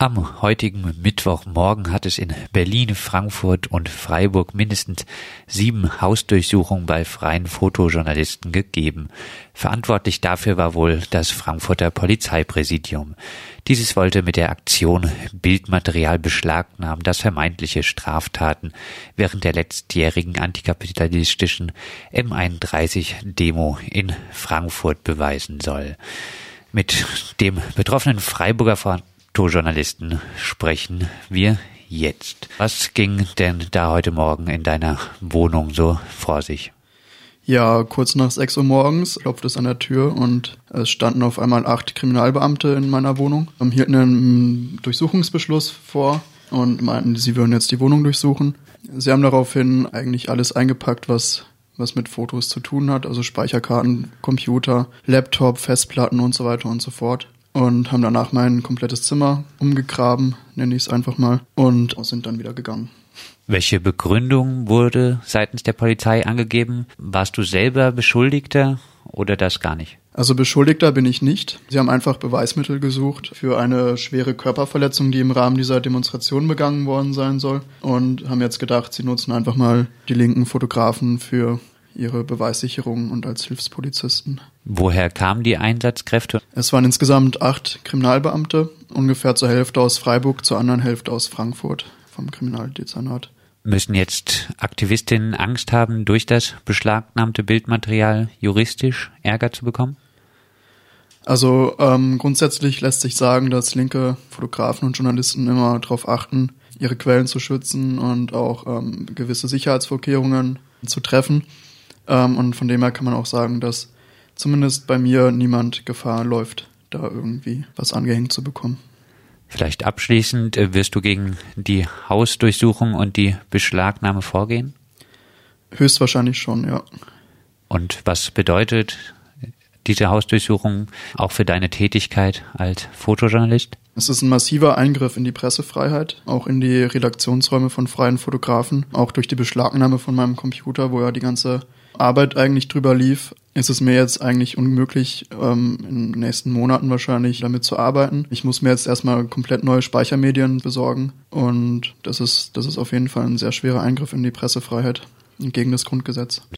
Am heutigen Mittwochmorgen hat es in Berlin, Frankfurt und Freiburg mindestens sieben Hausdurchsuchungen bei freien Fotojournalisten gegeben. Verantwortlich dafür war wohl das Frankfurter Polizeipräsidium. Dieses wollte mit der Aktion Bildmaterial beschlagnahmen, das vermeintliche Straftaten während der letztjährigen antikapitalistischen M31-Demo in Frankfurt beweisen soll. Mit dem betroffenen Freiburger Fotojournalisten sprechen wir jetzt. Was ging denn da heute Morgen in deiner Wohnung so vor sich? Ja, kurz nach 6 Uhr morgens klopfte es an der Tür und es standen auf einmal acht Kriminalbeamte in meiner Wohnung, hielten einen Durchsuchungsbeschluss vor und meinten, sie würden jetzt die Wohnung durchsuchen. Sie haben daraufhin eigentlich alles eingepackt, was was mit Fotos zu tun hat, also Speicherkarten, Computer, Laptop, Festplatten und so weiter und so fort und haben danach mein komplettes Zimmer umgegraben, nenne ich es einfach mal, und sind dann wieder gegangen. Welche Begründung wurde seitens der Polizei angegeben? Warst du selber Beschuldigter oder das gar nicht? Also Beschuldigter bin ich nicht. Sie haben einfach Beweismittel gesucht für eine schwere Körperverletzung, die im Rahmen dieser Demonstration begangen worden sein soll und haben jetzt gedacht, sie nutzen einfach mal die linken Fotografen für ihre Beweissicherung und als Hilfspolizisten. Woher kamen die Einsatzkräfte? Es waren insgesamt acht Kriminalbeamte, ungefähr zur Hälfte aus Freiburg, zur anderen Hälfte aus Frankfurt vom Kriminaldezernat. Müssen jetzt Aktivistinnen Angst haben, durch das beschlagnahmte Bildmaterial juristisch Ärger zu bekommen? Also ähm, grundsätzlich lässt sich sagen, dass linke Fotografen und Journalisten immer darauf achten, ihre Quellen zu schützen und auch ähm, gewisse Sicherheitsvorkehrungen zu treffen. Ähm, und von dem her kann man auch sagen, dass zumindest bei mir niemand Gefahr läuft, da irgendwie was angehängt zu bekommen. Vielleicht abschließend, äh, wirst du gegen die Hausdurchsuchung und die Beschlagnahme vorgehen? Höchstwahrscheinlich schon, ja. Und was bedeutet diese Hausdurchsuchung auch für deine Tätigkeit als Fotojournalist? Es ist ein massiver Eingriff in die Pressefreiheit, auch in die Redaktionsräume von freien Fotografen, auch durch die Beschlagnahme von meinem Computer, wo ja die ganze Arbeit eigentlich drüber lief, ist es mir jetzt eigentlich unmöglich, ähm, in den nächsten Monaten wahrscheinlich damit zu arbeiten. Ich muss mir jetzt erstmal komplett neue Speichermedien besorgen und das ist, das ist auf jeden Fall ein sehr schwerer Eingriff in die Pressefreiheit gegen das Grundgesetz.